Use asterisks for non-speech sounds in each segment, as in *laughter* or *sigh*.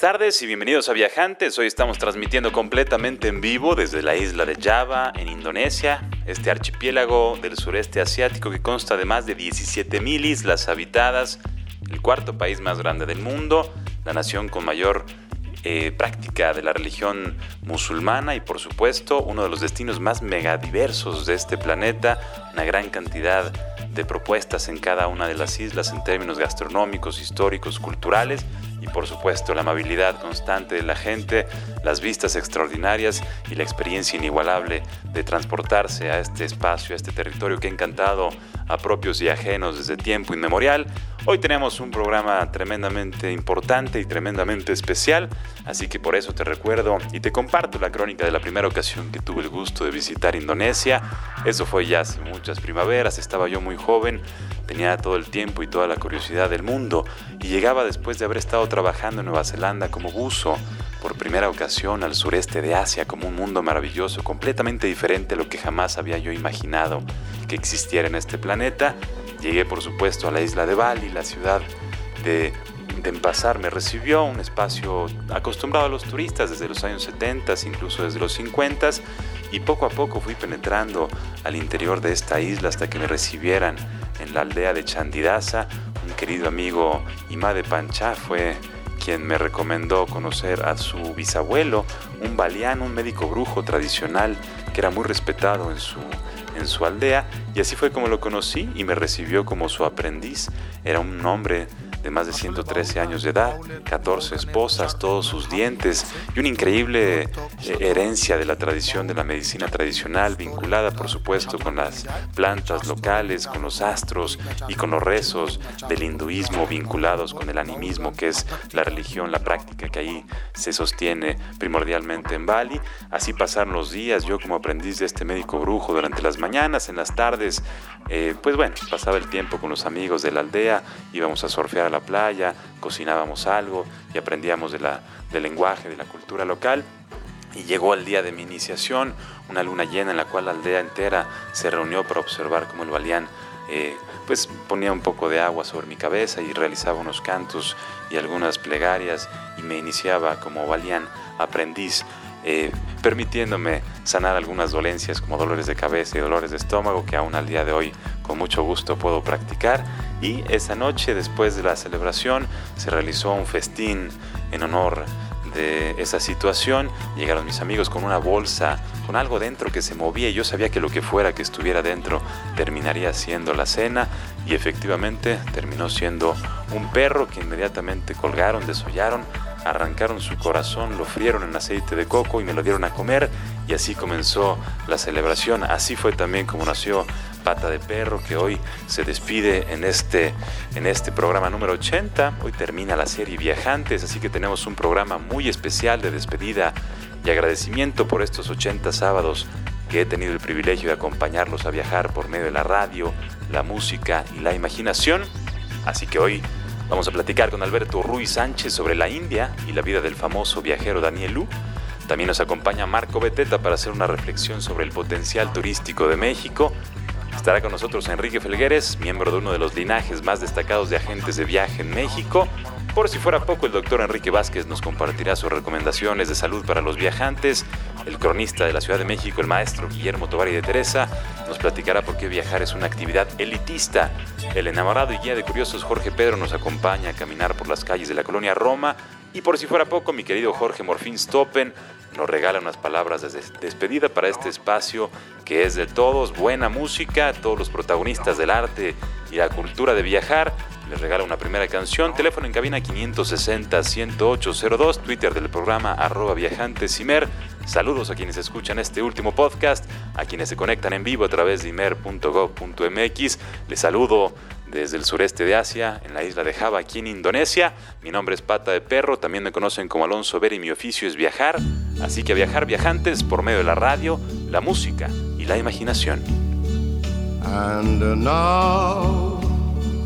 Buenas tardes y bienvenidos a Viajantes. Hoy estamos transmitiendo completamente en vivo desde la isla de Java, en Indonesia, este archipiélago del sureste asiático que consta de más de 17.000 islas habitadas, el cuarto país más grande del mundo, la nación con mayor eh, práctica de la religión musulmana y por supuesto uno de los destinos más megadiversos de este planeta, una gran cantidad de propuestas en cada una de las islas en términos gastronómicos, históricos, culturales y por supuesto la amabilidad constante de la gente, las vistas extraordinarias y la experiencia inigualable de transportarse a este espacio, a este territorio que ha encantado a propios y ajenos desde tiempo inmemorial. Hoy tenemos un programa tremendamente importante y tremendamente especial, así que por eso te recuerdo y te comparto la crónica de la primera ocasión que tuve el gusto de visitar Indonesia. Eso fue ya hace muchas primaveras, estaba yo muy joven, tenía todo el tiempo y toda la curiosidad del mundo y llegaba después de haber estado trabajando en Nueva Zelanda como buzo por primera ocasión al sureste de Asia como un mundo maravilloso, completamente diferente a lo que jamás había yo imaginado que existiera en este planeta. Llegué por supuesto a la isla de Bali, la ciudad de Denpasar me recibió, un espacio acostumbrado a los turistas desde los años 70, incluso desde los 50, y poco a poco fui penetrando al interior de esta isla hasta que me recibieran en la aldea de Chandidasa. Un querido amigo Imade Pancha fue quien me recomendó conocer a su bisabuelo, un baliano, un médico brujo tradicional que era muy respetado en su, en su aldea, y así fue como lo conocí y me recibió como su aprendiz. Era un hombre de más de 113 años de edad, 14 esposas, todos sus dientes y una increíble eh, herencia de la tradición de la medicina tradicional, vinculada por supuesto con las plantas locales, con los astros y con los rezos del hinduismo vinculados con el animismo, que es la religión, la práctica que ahí se sostiene primordialmente en Bali. Así pasaron los días, yo como aprendiz de este médico brujo durante las mañanas, en las tardes, eh, pues bueno, pasaba el tiempo con los amigos de la aldea, íbamos a surfear la playa, cocinábamos algo y aprendíamos de la, del lenguaje, de la cultura local. Y llegó el día de mi iniciación, una luna llena en la cual la aldea entera se reunió para observar cómo el balián eh, pues ponía un poco de agua sobre mi cabeza y realizaba unos cantos y algunas plegarias y me iniciaba como balián aprendiz eh, permitiéndome sanar algunas dolencias como dolores de cabeza y dolores de estómago que aún al día de hoy con mucho gusto puedo practicar. Y esa noche, después de la celebración, se realizó un festín en honor de esa situación. Llegaron mis amigos con una bolsa, con algo dentro que se movía y yo sabía que lo que fuera que estuviera dentro terminaría siendo la cena y efectivamente terminó siendo un perro que inmediatamente colgaron, desollaron arrancaron su corazón, lo frieron en aceite de coco y me lo dieron a comer y así comenzó la celebración. Así fue también como nació Pata de Perro que hoy se despide en este, en este programa número 80. Hoy termina la serie Viajantes, así que tenemos un programa muy especial de despedida y agradecimiento por estos 80 sábados que he tenido el privilegio de acompañarlos a viajar por medio de la radio, la música y la imaginación. Así que hoy Vamos a platicar con Alberto Ruiz Sánchez sobre la India y la vida del famoso viajero Daniel Lu. También nos acompaña Marco Beteta para hacer una reflexión sobre el potencial turístico de México. Estará con nosotros Enrique Felgueres, miembro de uno de los linajes más destacados de agentes de viaje en México. Por si fuera poco, el doctor Enrique Vázquez nos compartirá sus recomendaciones de salud para los viajantes. El cronista de la Ciudad de México, el maestro Guillermo Tovari de Teresa, nos platicará por qué viajar es una actividad elitista. El enamorado y guía de curiosos Jorge Pedro nos acompaña a caminar por las calles de la colonia Roma. Y por si fuera poco, mi querido Jorge Morfín Stoppen nos regala unas palabras de despedida para este espacio que es de todos, buena música, todos los protagonistas del arte y la cultura de viajar les regala una primera canción. Teléfono en cabina 560-10802, Twitter del programa arroba viajantesimer. Saludos a quienes escuchan este último podcast, a quienes se conectan en vivo a través de imer.gov.mx. Les saludo desde el sureste de Asia, en la isla de Java, aquí en Indonesia. Mi nombre es Pata de Perro, también me conocen como Alonso Ver mi oficio es viajar. Así que viajar viajantes por medio de la radio, la música y la imaginación. And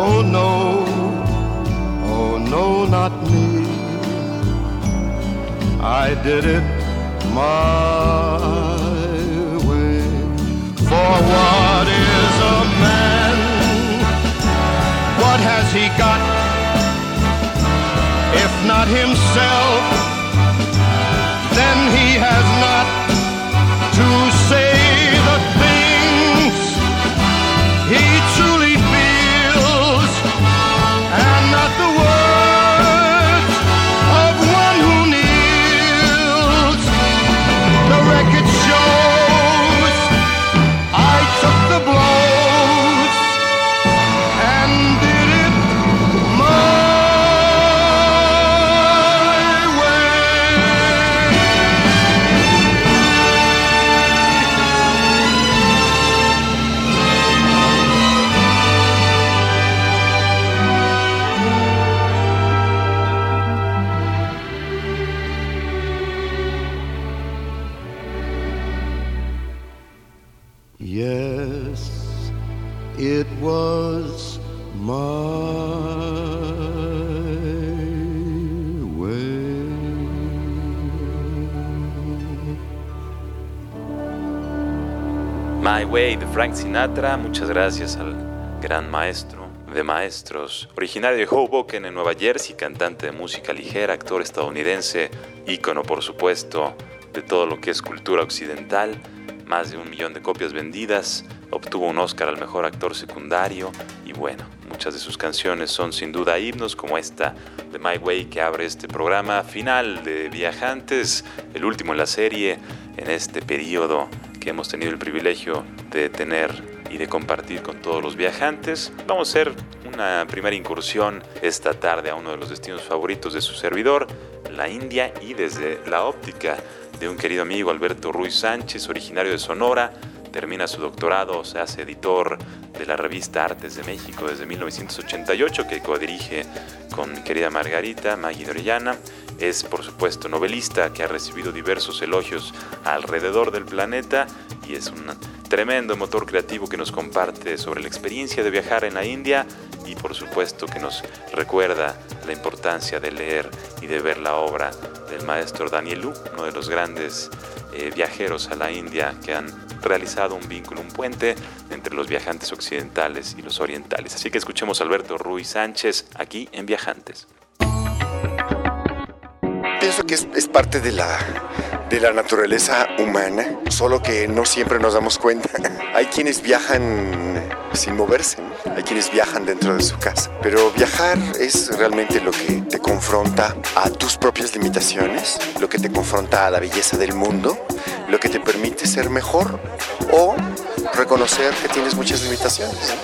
oh no, oh no, not me. I did it my way. For what is a man? What has he got? If not himself, then he has not Yes, it was my way. My Way de Frank Sinatra, muchas gracias al gran maestro de maestros, originario de Hoboken en Nueva Jersey, cantante de música ligera, actor estadounidense, ícono por supuesto de todo lo que es cultura occidental, más de un millón de copias vendidas, obtuvo un Oscar al mejor actor secundario y bueno, muchas de sus canciones son sin duda himnos como esta de My Way que abre este programa final de Viajantes, el último en la serie en este periodo que hemos tenido el privilegio de tener y de compartir con todos los viajantes. Vamos a hacer una primera incursión esta tarde a uno de los destinos favoritos de su servidor, la India, y desde la óptica de un querido amigo Alberto Ruiz Sánchez, originario de Sonora, termina su doctorado, se hace editor de la revista Artes de México desde 1988, que codirige con mi querida Margarita Maggie Orellana. Es, por supuesto, novelista que ha recibido diversos elogios alrededor del planeta y es un tremendo motor creativo que nos comparte sobre la experiencia de viajar en la India y por supuesto que nos recuerda la importancia de leer y de ver la obra del maestro Daniel Lu, uno de los grandes eh, viajeros a la India que han realizado un vínculo, un puente entre los viajantes occidentales y los orientales. Así que escuchemos a Alberto Ruiz Sánchez aquí en Viajantes. Pienso que es parte de la de la naturaleza humana, solo que no siempre nos damos cuenta. *laughs* Hay quienes viajan sin moverse, hay quienes viajan dentro de su casa, pero viajar es realmente lo que te confronta a tus propias limitaciones, lo que te confronta a la belleza del mundo, lo que te permite ser mejor o reconocer que tienes muchas limitaciones,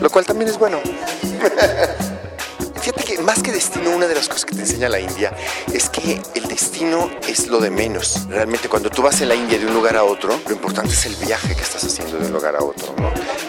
lo cual también es bueno. *laughs* Fíjate que más que destino, una de las cosas que te enseña la India es que el destino es lo de menos. Realmente cuando tú vas en la India de un lugar a otro, lo importante es el viaje que estás haciendo de un lugar a otro.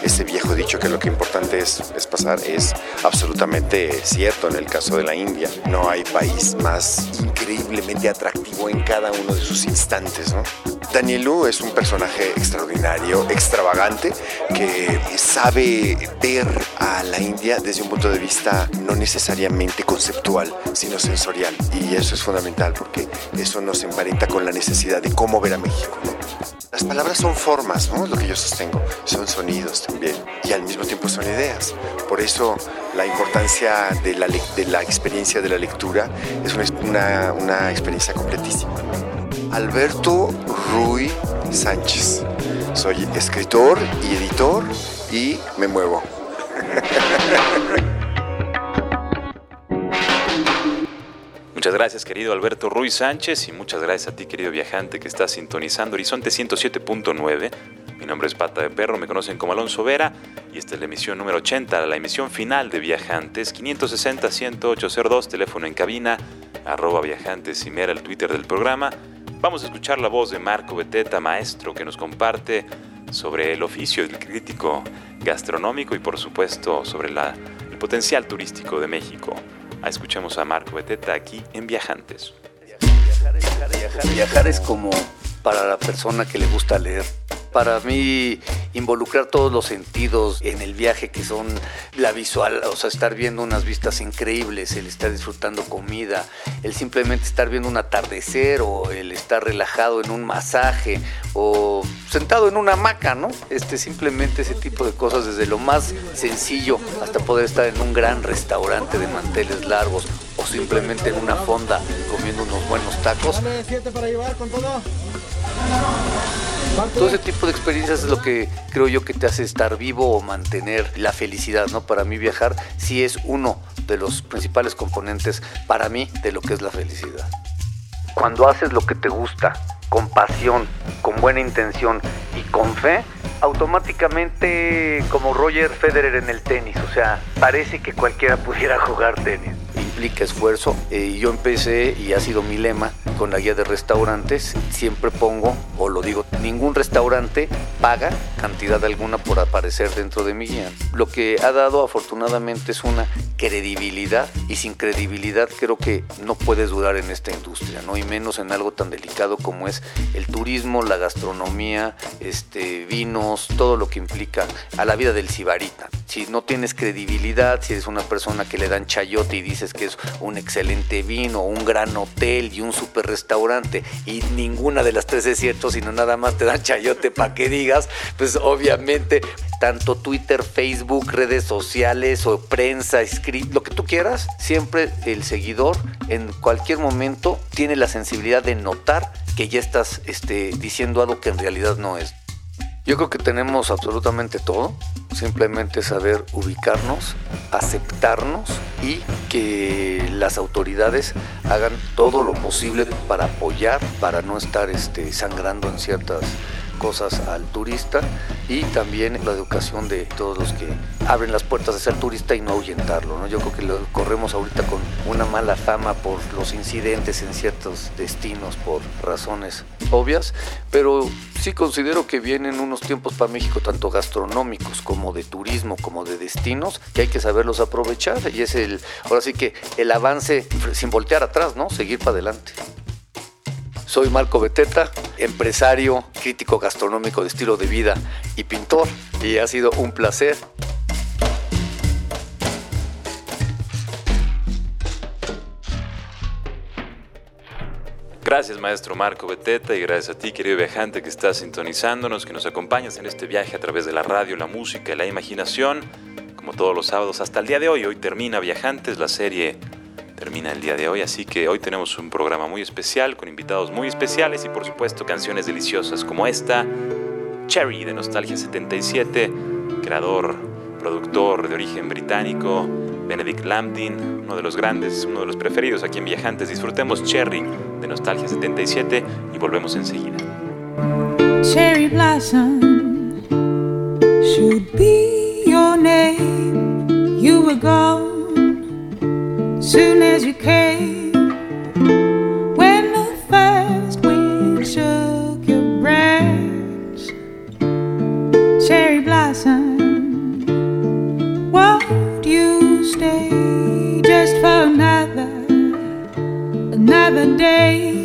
Ese viejo dicho que lo que importante es, es pasar es absolutamente cierto en el caso de la India. No hay país más increíblemente atractivo en cada uno de sus instantes. ¿no? Danielu es un personaje extraordinario, extravagante, que sabe ver a la India desde un punto de vista no necesariamente conceptual, sino sensorial. Y eso es fundamental porque eso nos emparenta con la necesidad de cómo ver a México. Las palabras son formas, ¿no? lo que yo sostengo. Son sonidos también. Y al mismo tiempo son ideas. Por eso la importancia de la, de la experiencia de la lectura es una, una experiencia completísima. Alberto Rui Sánchez. Soy escritor y editor y me muevo. Muchas gracias querido Alberto Ruiz Sánchez y muchas gracias a ti querido viajante que está sintonizando Horizonte 107.9. Mi nombre es Pata de Perro, me conocen como Alonso Vera y esta es la emisión número 80, la emisión final de Viajantes 560-10802, teléfono en cabina, arroba viajantes y mera el Twitter del programa. Vamos a escuchar la voz de Marco Beteta, maestro, que nos comparte sobre el oficio del crítico gastronómico y por supuesto sobre el potencial turístico de México. Ah, escuchemos a Marco Beteta aquí en Viajantes. Viajar, viajar, viajar, viajar es como para la persona que le gusta leer para mí involucrar todos los sentidos en el viaje que son la visual, o sea, estar viendo unas vistas increíbles, el estar disfrutando comida, el simplemente estar viendo un atardecer o el estar relajado en un masaje o sentado en una hamaca, ¿no? Este simplemente ese tipo de cosas desde lo más sencillo hasta poder estar en un gran restaurante de manteles largos o simplemente en una fonda comiendo unos buenos tacos. para llevar con todo. Todo ese tipo de experiencias es lo que creo yo que te hace estar vivo o mantener la felicidad, ¿no? Para mí viajar sí es uno de los principales componentes para mí de lo que es la felicidad. Cuando haces lo que te gusta, con pasión, con buena intención y con fe, automáticamente como Roger Federer en el tenis, o sea, parece que cualquiera pudiera jugar tenis implica esfuerzo. Eh, yo empecé, y ha sido mi lema, con la guía de restaurantes, siempre pongo, o lo digo, ningún restaurante paga cantidad alguna por aparecer dentro de mi guía. Lo que ha dado afortunadamente es una credibilidad y sin credibilidad creo que no puedes durar en esta industria, ¿no? Y menos en algo tan delicado como es el turismo, la gastronomía, este, vinos, todo lo que implica a la vida del cibarita. Si no tienes credibilidad, si eres una persona que le dan chayote y dices que es un excelente vino, un gran hotel y un super restaurante y ninguna de las tres es cierto, sino nada más te dan chayote para que digas, pues obviamente tanto Twitter, Facebook, redes sociales o prensa, escrito, lo que tú quieras, siempre el seguidor en cualquier momento tiene la sensibilidad de notar que ya estás este, diciendo algo que en realidad no es. Yo creo que tenemos absolutamente todo, simplemente saber ubicarnos, aceptarnos y que las autoridades hagan todo lo posible para apoyar, para no estar este, sangrando en ciertas cosas al turista y también la educación de todos los que abren las puertas de ser turista y no ahuyentarlo. ¿no? Yo creo que lo corremos ahorita con una mala fama por los incidentes en ciertos destinos, por razones obvias, pero sí considero que vienen unos tiempos para México, tanto gastronómicos como de turismo, como de destinos, que hay que saberlos aprovechar y es el, ahora sí que el avance sin voltear atrás, ¿no? Seguir para adelante. Soy Marco Beteta, empresario, crítico gastronómico de estilo de vida y pintor, y ha sido un placer. Gracias maestro Marco Beteta y gracias a ti querido viajante que estás sintonizándonos, que nos acompañas en este viaje a través de la radio, la música y la imaginación, como todos los sábados hasta el día de hoy. Hoy termina Viajantes, la serie termina el día de hoy, así que hoy tenemos un programa muy especial con invitados muy especiales y por supuesto canciones deliciosas como esta, Cherry de Nostalgia 77, creador, productor de origen británico, Benedict Lambdin, uno de los grandes, uno de los preferidos aquí en Viajantes. Disfrutemos Cherry de Nostalgia 77 y volvemos enseguida. Cherry blossom should be your name. You were gone soon as you came. When the first wind shook your branch, cherry blossom, won't you stay just for another, another day?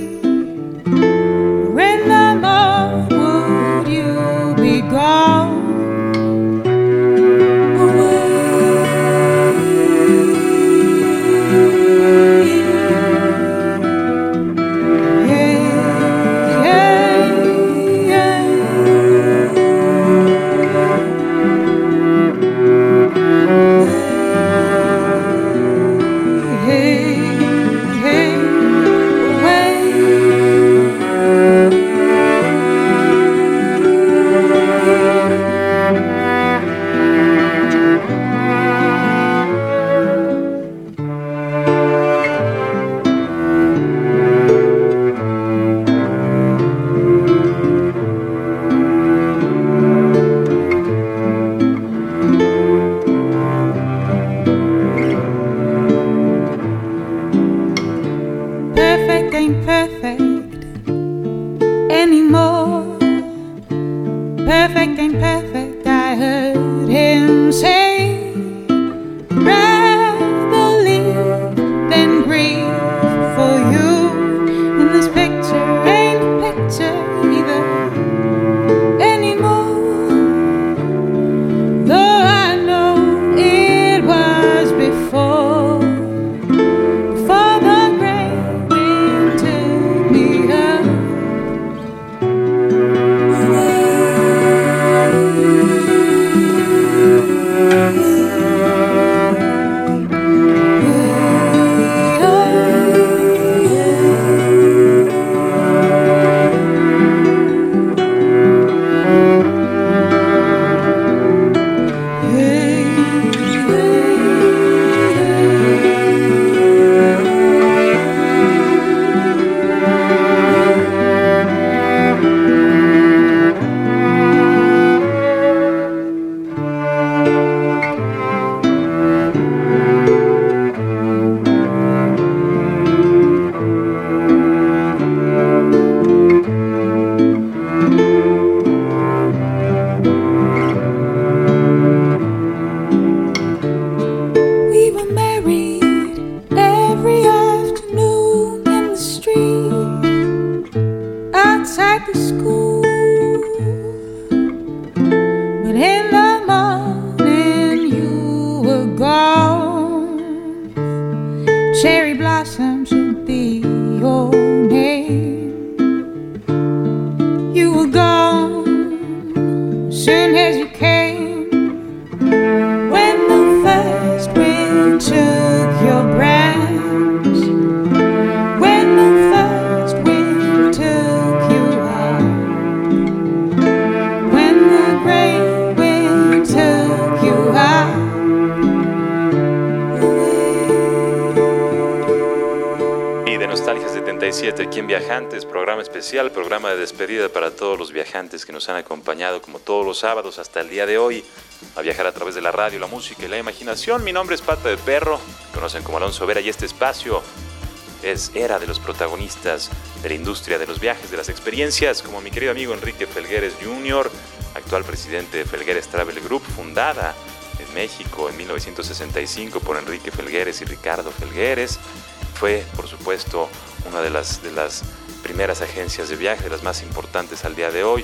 Viajantes que nos han acompañado como todos los sábados hasta el día de hoy a viajar a través de la radio, la música y la imaginación. Mi nombre es Pata de Perro, conocen como Alonso Vera y este espacio es era de los protagonistas de la industria de los viajes, de las experiencias, como mi querido amigo Enrique Felgueres Jr., actual presidente de Felgueres Travel Group, fundada en México en 1965 por Enrique Felgueres y Ricardo Felgueres. Fue, por supuesto, una de las, de las primeras agencias de viaje, las más importantes al día de hoy,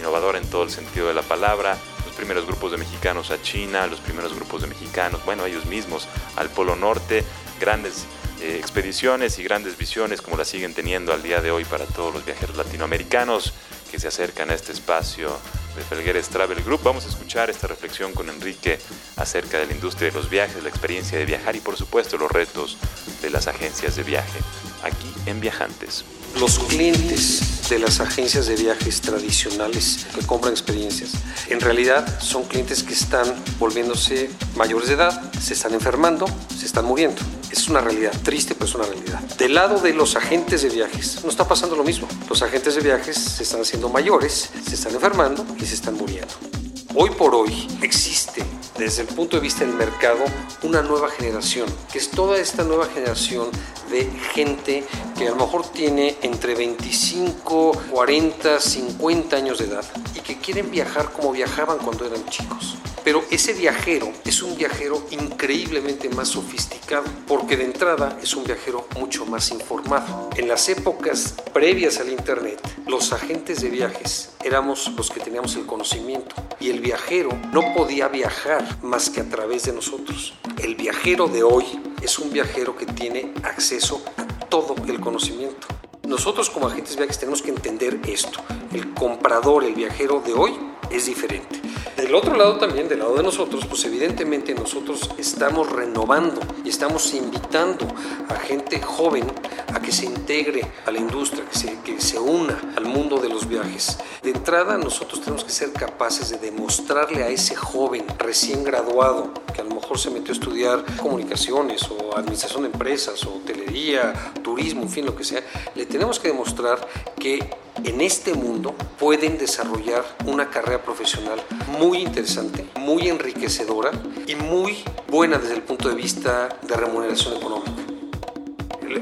innovadora en todo el sentido de la palabra, los primeros grupos de mexicanos a China, los primeros grupos de mexicanos, bueno, ellos mismos al Polo Norte, grandes eh, expediciones y grandes visiones como las siguen teniendo al día de hoy para todos los viajeros latinoamericanos que se acercan a este espacio de Felgueres Travel Group. Vamos a escuchar esta reflexión con Enrique acerca de la industria de los viajes, la experiencia de viajar y por supuesto los retos de las agencias de viaje aquí en Viajantes. Los clientes de las agencias de viajes tradicionales que compran experiencias, en realidad son clientes que están volviéndose mayores de edad, se están enfermando, se están muriendo. Es una realidad triste, pero es una realidad. Del lado de los agentes de viajes, no está pasando lo mismo. Los agentes de viajes se están haciendo mayores, se están enfermando y se están muriendo. Hoy por hoy existe desde el punto de vista del mercado una nueva generación, que es toda esta nueva generación de gente que a lo mejor tiene entre 25, 40, 50 años de edad y que quieren viajar como viajaban cuando eran chicos. Pero ese viajero es un viajero increíblemente más sofisticado, porque de entrada es un viajero mucho más informado. En las épocas previas al Internet, los agentes de viajes éramos los que teníamos el conocimiento y el viajero no podía viajar más que a través de nosotros. El viajero de hoy es un viajero que tiene acceso a todo el conocimiento. Nosotros como agentes viajes tenemos que entender esto. El comprador, el viajero de hoy es diferente. Del otro lado también, del lado de nosotros, pues evidentemente nosotros estamos renovando y estamos invitando a gente joven a que se integre a la industria, que se, que se una al mundo de los viajes. De entrada, nosotros tenemos que ser capaces de demostrarle a ese joven recién graduado, que a lo mejor se metió a estudiar comunicaciones o administración de empresas o hotelería, turismo, en fin, lo que sea, le tenemos que demostrar que en este mundo pueden desarrollar una carrera profesional muy interesante, muy enriquecedora y muy buena desde el punto de vista de remuneración económica.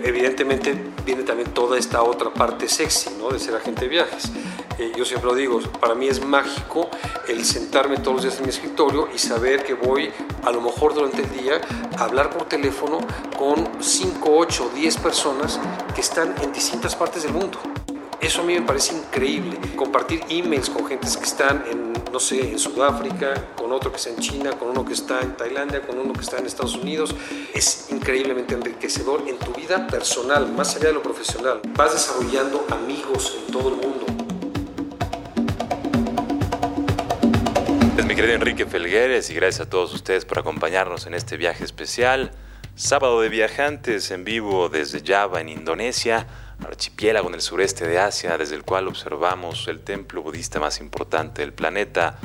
Evidentemente viene también toda esta otra parte sexy ¿no? de ser agente de viajes. Eh, yo siempre lo digo, para mí es mágico el sentarme todos los días en mi escritorio y saber que voy a lo mejor durante el día a hablar por teléfono con 5, 8, 10 personas que están en distintas partes del mundo. Eso a mí me parece increíble. Compartir emails con gentes que están en, no sé, en Sudáfrica, con otro que está en China, con uno que está en Tailandia, con uno que está en Estados Unidos, es increíblemente enriquecedor en tu vida personal, más allá de lo profesional. Vas desarrollando amigos en todo el mundo. Es mi querido Enrique Felgueres y gracias a todos ustedes por acompañarnos en este viaje especial. Sábado de viajantes en vivo desde Java, en Indonesia archipiélago en el sureste de Asia, desde el cual observamos el templo budista más importante del planeta,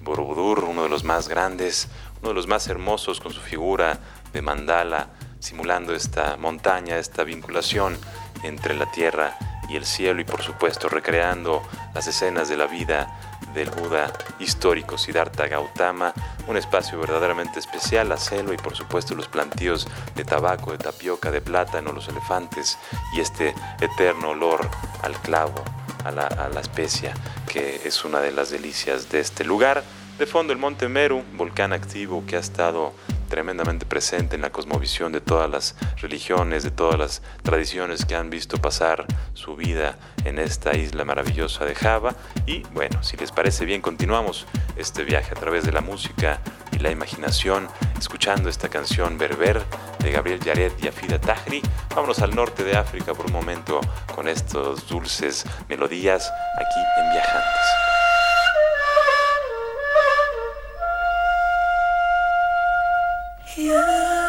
Borobudur, uno de los más grandes, uno de los más hermosos con su figura de mandala, simulando esta montaña, esta vinculación entre la tierra y el cielo y por supuesto recreando las escenas de la vida del Buda histórico Siddhartha Gautama, un espacio verdaderamente especial, la selva y por supuesto los plantíos de tabaco, de tapioca, de plátano, los elefantes y este eterno olor al clavo, a la, a la especia, que es una de las delicias de este lugar. De fondo el Monte Meru, volcán activo que ha estado tremendamente presente en la cosmovisión de todas las religiones, de todas las tradiciones que han visto pasar su vida en esta isla maravillosa de Java. Y bueno, si les parece bien, continuamos este viaje a través de la música y la imaginación, escuchando esta canción Berber de Gabriel Yared y Afida Tahri. Vámonos al norte de África por un momento con estos dulces melodías aquí en Viajantes. And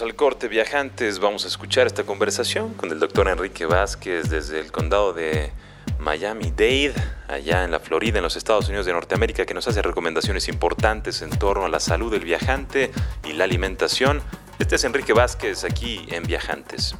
al corte viajantes, vamos a escuchar esta conversación con el doctor Enrique Vázquez desde el condado de Miami-Dade, allá en la Florida, en los Estados Unidos de Norteamérica, que nos hace recomendaciones importantes en torno a la salud del viajante y la alimentación. Este es Enrique Vázquez aquí en Viajantes.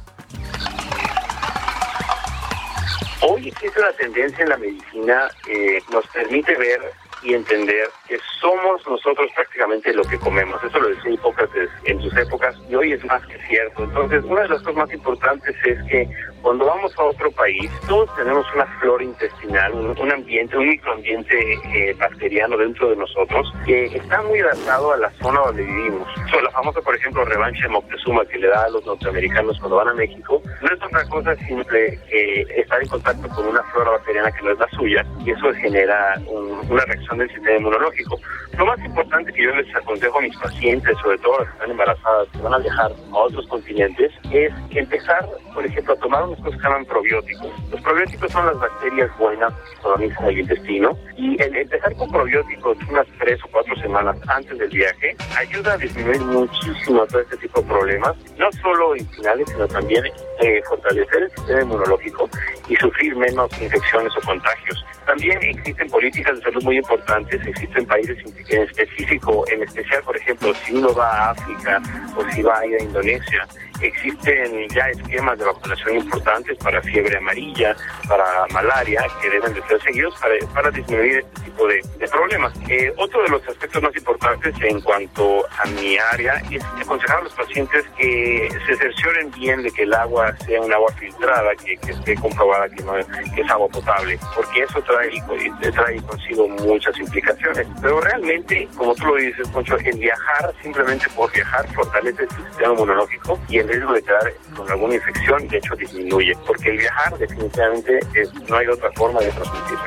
Hoy existe una tendencia en la medicina que nos permite ver y entender que somos nosotros prácticamente lo que comemos. Eso lo decía Hipócrates en sus épocas y hoy es más que cierto. Entonces, una de las cosas más importantes es que cuando vamos a otro país, todos tenemos una flora intestinal, un, ambiente, un microambiente eh, bacteriano dentro de nosotros que está muy adaptado a la zona donde vivimos. la famosa, por ejemplo, revancha de Moctezuma que le da a los norteamericanos cuando van a México, no es otra cosa simple que estar en contacto con una flora bacteriana que no es la suya y eso genera una reacción del sistema inmunológico. Lo más importante que yo les aconsejo a mis pacientes, sobre todo las que están embarazadas, que van a viajar a otros continentes, es empezar, por ejemplo, a tomar unos cosas se llaman probióticos. Los probióticos son las bacterias buenas que colonizan el intestino y el empezar con probióticos unas tres o cuatro semanas antes del viaje ayuda a disminuir muchísimo todo este tipo de problemas, no solo intestinales, sino también eh, fortalecer el sistema inmunológico y sufrir menos infecciones o contagios. También existen políticas de salud muy importantes, existen países en específico, en especial, por ejemplo, si uno va a África o si va a ir a Indonesia, existen ya esquemas de vacunación importantes para fiebre amarilla, para malaria, que deben de ser seguidos para, disminuir este tipo de, problemas. Eh, otro de los aspectos más importantes en cuanto a mi área es aconsejar a los pacientes que se cercioren bien de que el agua sea un agua filtrada, que, esté comprobada que, no es, que es agua potable, porque eso trae, trae consigo muchas implicaciones. Pero realmente, como tú lo dices, Poncho, el viajar simplemente por viajar fortalece el sistema inmunológico y el riesgo de quedar con alguna infección, de hecho, disminuye, porque el viajar definitivamente es, no hay otra forma de transmitir.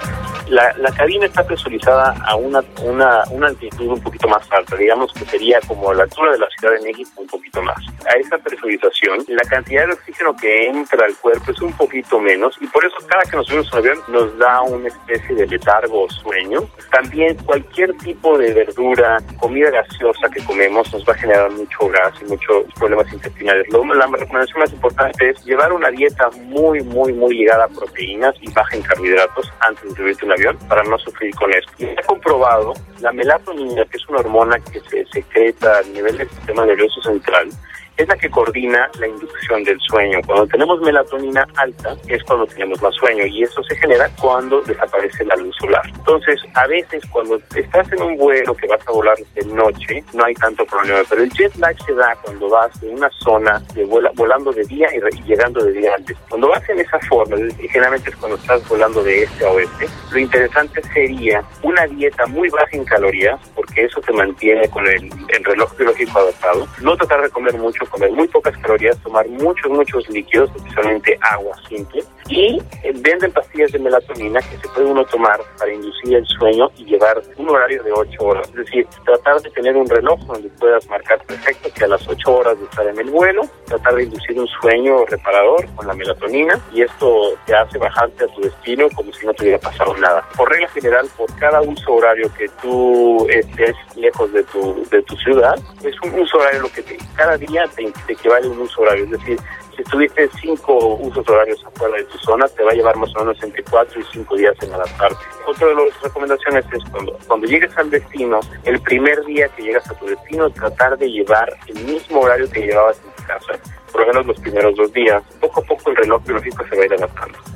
La, la cabina está presurizada a una, una, una altitud un poquito más alta, digamos que sería como la altura de la Ciudad de México, un poquito más. A esa presurización, la cantidad de oxígeno que entra al cuerpo es un poquito menos y por eso cada que nos subimos a un avión nos da una especie de letargo o sueño. También cualquier tipo de verdura, comida gaseosa que comemos nos va a generar mucho gas y muchos problemas intestinales la recomendación más importante es llevar una dieta muy, muy, muy llegada a proteínas y baja en carbohidratos antes de subirte un avión para no sufrir con esto. Y ha comprobado la melatonina, que es una hormona que se secreta a nivel del sistema nervioso central, es la que coordina la inducción del sueño. Cuando tenemos melatonina alta es cuando tenemos más sueño y eso se genera cuando desaparece la luz solar. Entonces, a veces cuando estás en un vuelo que vas a volar de noche, no hay tanto problema, pero el jet lag se da cuando vas de una zona de volando de día y, llegando de día antes. Cuando vas en esa forma, generalmente es cuando estás volando de este a oeste, lo interesante sería una dieta muy baja en calorías, porque eso te mantiene con el reloj biológico adaptado. No tratar de comer mucho comer muy pocas calorías, tomar muchos, muchos líquidos, especialmente agua simple. Y venden pastillas de melatonina que se puede uno tomar para inducir el sueño y llevar un horario de 8 horas. Es decir, tratar de tener un reloj donde puedas marcar perfecto que a las 8 horas de estar en el vuelo, tratar de inducir un sueño reparador con la melatonina y esto te hace bajarte a tu destino como si no te hubiera pasado nada. Por regla general, por cada uso horario que tú estés lejos de tu, de tu ciudad, es un uso horario lo que te, cada día te, te equivale un uso horario. Es decir, si tuviste cinco usos horarios afuera de tu zona, te va a llevar más o menos entre cuatro y cinco días en adaptarte. Otra de las recomendaciones es cuando, cuando llegues al destino, el primer día que llegas a tu destino, tratar de llevar el mismo horario que llevabas en tu casa, por lo menos los primeros dos días. Poco a poco el reloj biológico se va a ir adaptando.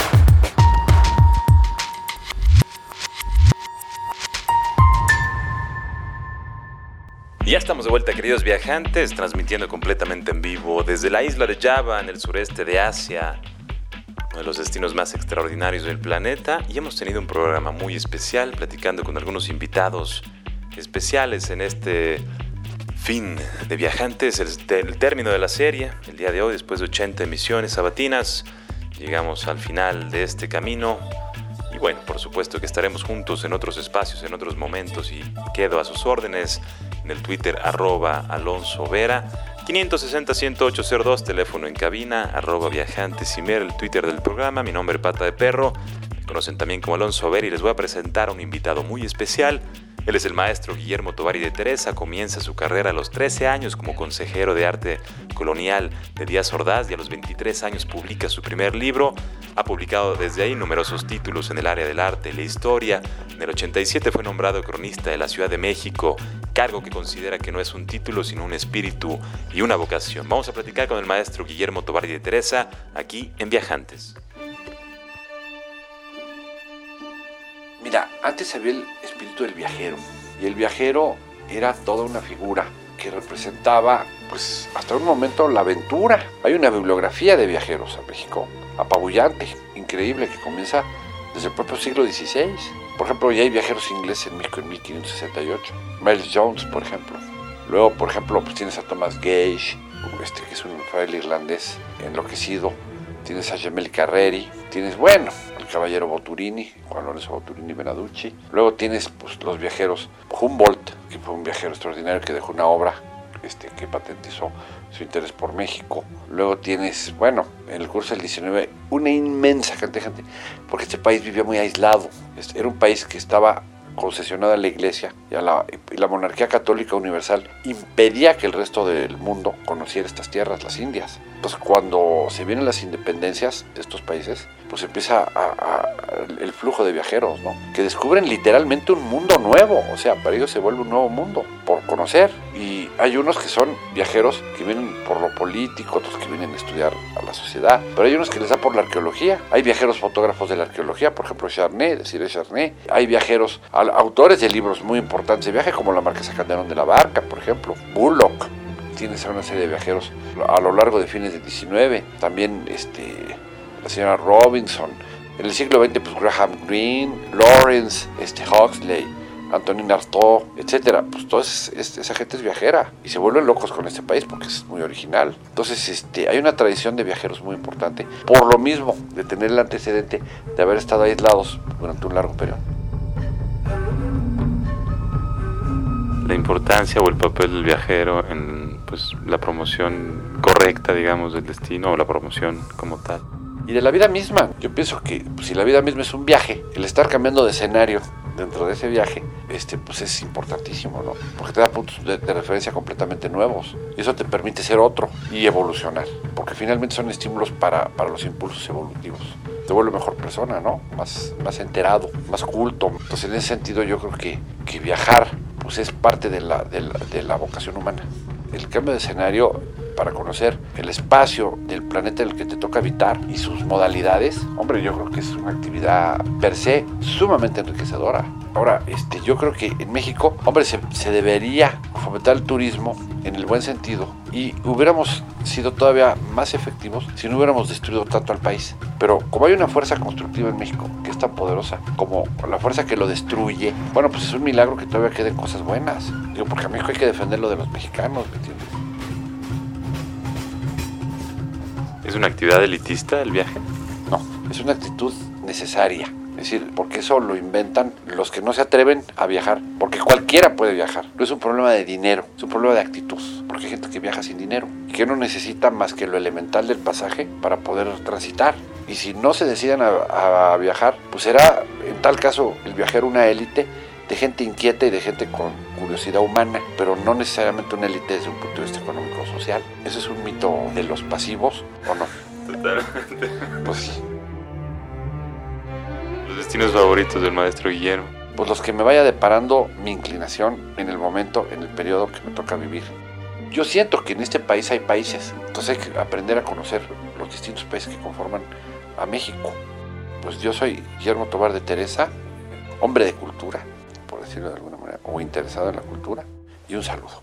Ya estamos de vuelta, queridos viajantes, transmitiendo completamente en vivo desde la isla de Java, en el sureste de Asia, uno de los destinos más extraordinarios del planeta. Y hemos tenido un programa muy especial, platicando con algunos invitados especiales en este fin de viajantes, el, el término de la serie. El día de hoy, después de 80 emisiones sabatinas, llegamos al final de este camino. Bueno, por supuesto que estaremos juntos en otros espacios, en otros momentos y quedo a sus órdenes en el Twitter arroba Alonso Vera, 560-10802, teléfono en cabina, arroba viajantes y el Twitter del programa, mi nombre es Pata de Perro, me conocen también como Alonso Vera y les voy a presentar a un invitado muy especial. Él es el maestro Guillermo Tovari de Teresa, comienza su carrera a los 13 años como consejero de arte colonial de Díaz Ordaz y a los 23 años publica su primer libro. Ha publicado desde ahí numerosos títulos en el área del arte y la historia. En el 87 fue nombrado cronista de la Ciudad de México, cargo que considera que no es un título sino un espíritu y una vocación. Vamos a platicar con el maestro Guillermo Tovari de Teresa aquí en Viajantes. Mira, antes había el espíritu del viajero y el viajero era toda una figura que representaba, pues hasta un momento, la aventura. Hay una bibliografía de viajeros a México, apabullante, increíble, que comienza desde el propio siglo XVI. Por ejemplo, ya hay viajeros ingleses en México en 1568. Miles Jones, por ejemplo. Luego, por ejemplo, pues tienes a Thomas Gage, este, que es un fraile irlandés enloquecido. Tienes a Gemelli Carreri. Tienes, bueno, caballero Boturini, Juan Lorenzo Boturini Benaducci. Luego tienes pues, los viajeros Humboldt, que fue un viajero extraordinario que dejó una obra este, que patentizó su interés por México. Luego tienes, bueno, en el curso del 19, una inmensa cantidad de gente, porque este país vivía muy aislado. Este, Era un país que estaba concesionado a la iglesia y, a la, y la monarquía católica universal impedía que el resto del mundo conociera estas tierras, las Indias. Entonces cuando se vienen las independencias de estos países, pues empieza a, a, el flujo de viajeros, ¿no? Que descubren literalmente un mundo nuevo, o sea, para ellos se vuelve un nuevo mundo por conocer. Y hay unos que son viajeros que vienen por lo político, otros que vienen a estudiar a la sociedad, pero hay unos que les da por la arqueología. Hay viajeros fotógrafos de la arqueología, por ejemplo, Charnay, decir Charnay. Hay viajeros, autores de libros muy importantes de viaje, como la Marquesa Calderón de la Barca, por ejemplo, Bullock. Tienes a una serie de viajeros a lo largo de fines del 19. También este, la señora Robinson. En el siglo XX, pues Graham Greene, Lawrence, este, Huxley, Antonin Artaud, etcétera. Pues toda esa gente es viajera y se vuelven locos con este país porque es muy original. Entonces, este, hay una tradición de viajeros muy importante por lo mismo de tener el antecedente de haber estado aislados durante un largo periodo. La importancia o el papel del viajero en pues, la promoción correcta, digamos, del destino o la promoción como tal y de la vida misma. Yo pienso que pues, si la vida misma es un viaje, el estar cambiando de escenario dentro de ese viaje, este, pues es importantísimo, ¿no? Porque te da puntos de, de, referencia completamente nuevos. Y eso te permite ser otro y evolucionar. Porque finalmente son estímulos para, para los impulsos evolutivos. Te vuelve mejor persona, ¿no? Más, más enterado, más culto. Entonces, en ese sentido, yo creo que, que viajar pues es parte de la, de la, de la vocación humana. El cambio de escenario para conocer el espacio del planeta en el que te toca habitar y sus modalidades, hombre, yo creo que es una actividad per se sumamente enriquecedora. Ahora, este, yo creo que en México, hombre, se, se debería fomentar el turismo en el buen sentido y hubiéramos sido todavía más efectivos si no hubiéramos destruido tanto al país. Pero como hay una fuerza constructiva en México que es tan poderosa como la fuerza que lo destruye, bueno, pues es un milagro que todavía queden cosas buenas. Digo, porque a México hay que defender lo de los mexicanos, ¿me entiendes? ¿Es una actividad elitista el viaje? No, es una actitud necesaria. Es decir, porque eso lo inventan los que no se atreven a viajar. Porque cualquiera puede viajar. No es un problema de dinero, es un problema de actitud. Porque hay gente que viaja sin dinero y que no necesita más que lo elemental del pasaje para poder transitar. Y si no se deciden a, a viajar, pues será en tal caso el viajero una élite de gente inquieta y de gente con curiosidad humana, pero no necesariamente una élite desde un punto de vista económico o social. Ese es un mito de los pasivos, ¿o no? Totalmente. Pues sí. Los destinos favoritos del maestro Guillermo. Pues los que me vaya deparando mi inclinación en el momento, en el periodo que me toca vivir. Yo siento que en este país hay países, entonces hay que aprender a conocer los distintos países que conforman a México. Pues yo soy Guillermo Tobar de Teresa, hombre de cultura, por decirlo de alguna manera, o interesado en la cultura, y un saludo.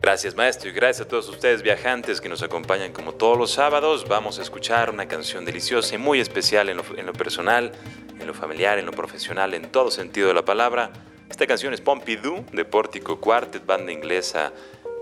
Gracias maestro y gracias a todos ustedes viajantes que nos acompañan como todos los sábados. Vamos a escuchar una canción deliciosa y muy especial en lo, en lo personal, en lo familiar, en lo profesional, en todo sentido de la palabra. Esta canción es Pompidou de Pórtico Quartet, banda inglesa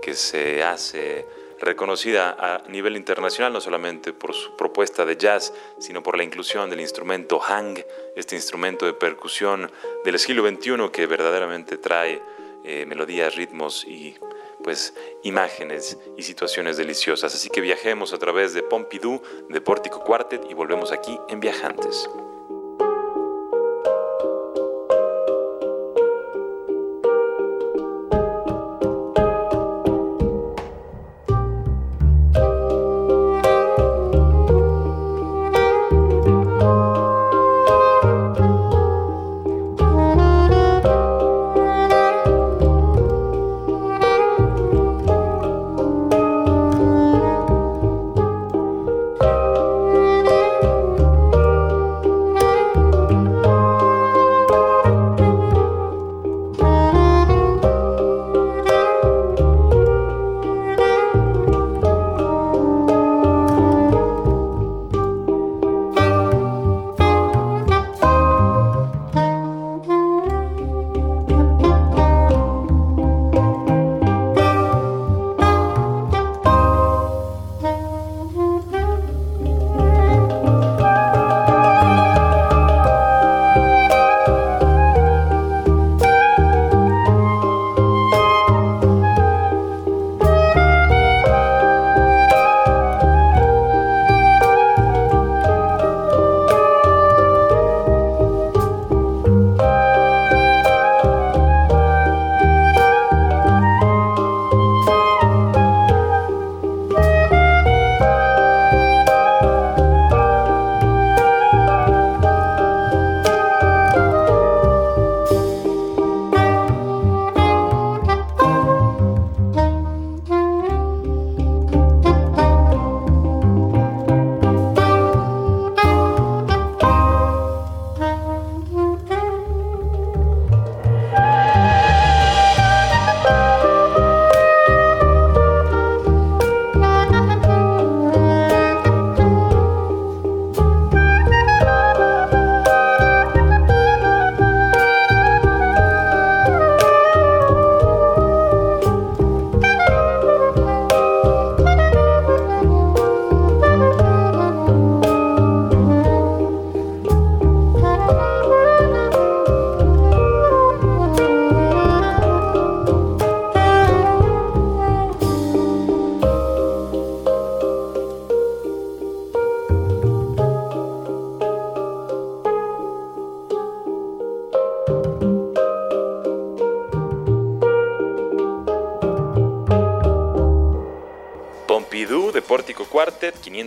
que se hace reconocida a nivel internacional no solamente por su propuesta de jazz, sino por la inclusión del instrumento hang, este instrumento de percusión del siglo XXI que verdaderamente trae eh, melodías, ritmos y pues imágenes y situaciones deliciosas. Así que viajemos a través de Pompidou, de Pórtico Quartet y volvemos aquí en Viajantes.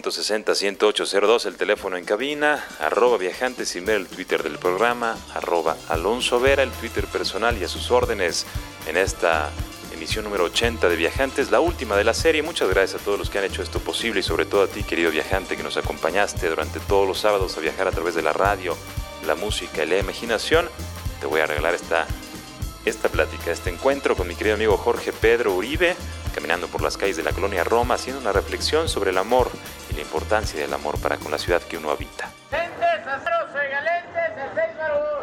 160-10802, el teléfono en cabina, arroba viajantes y el Twitter del programa, arroba Alonso Vera, el Twitter personal y a sus órdenes en esta emisión número 80 de Viajantes, la última de la serie. Muchas gracias a todos los que han hecho esto posible y sobre todo a ti, querido viajante, que nos acompañaste durante todos los sábados a viajar a través de la radio, la música y la imaginación. Te voy a regalar esta, esta plática, este encuentro con mi querido amigo Jorge Pedro Uribe, caminando por las calles de la colonia Roma, haciendo una reflexión sobre el amor la importancia del amor para con la ciudad que uno habita.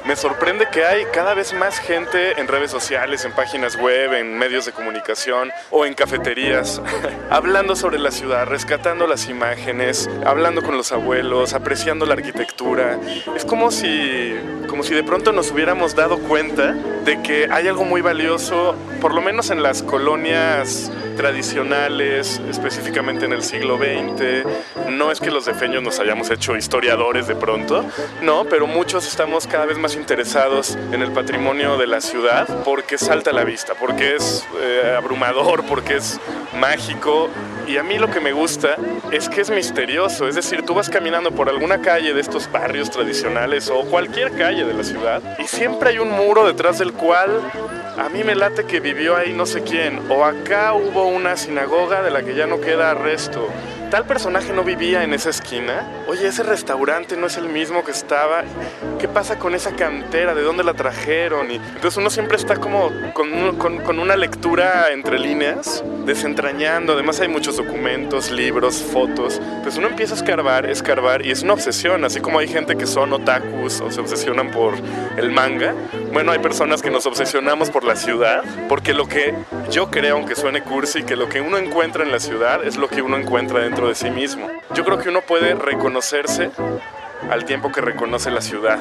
Me sorprende que hay cada vez más gente en redes sociales, en páginas web, en medios de comunicación o en cafeterías, *laughs* hablando sobre la ciudad, rescatando las imágenes, hablando con los abuelos, apreciando la arquitectura. Es como si, como si de pronto nos hubiéramos dado cuenta de que hay algo muy valioso, por lo menos en las colonias tradicionales, específicamente en el siglo XX. No es que los defeños nos hayamos hecho historiadores de pronto, no, pero muchos estamos cada vez más interesados en el patrimonio de la ciudad porque salta a la vista, porque es eh, abrumador, porque es mágico Y a mí lo que me gusta es que es misterioso, es decir, tú vas caminando por alguna calle de estos barrios tradicionales o cualquier calle de la ciudad y siempre hay un muro detrás del cual a mí me late que vivió ahí no sé quién, o acá hubo una sinagoga de la que ya no queda resto. Tal personaje no vivía en esa esquina. Oye, ese restaurante no es el mismo que estaba. ¿Qué pasa con esa cantera? ¿De dónde la trajeron? Y entonces uno siempre está como con, con, una lectura entre líneas, desentrañando. Además hay muchos documentos, libros, fotos. Pues uno empieza a escarbar, escarbar y es una obsesión. Así como hay gente que son otakus o se obsesionan por el manga. Bueno, hay personas que nos obsesionamos por la ciudad. Porque lo que yo creo, aunque suene cursi, que lo que uno encuentra en la ciudad es lo que uno encuentra dentro de sí mismo. Yo creo que uno puede reconocerse al tiempo que reconoce la ciudad.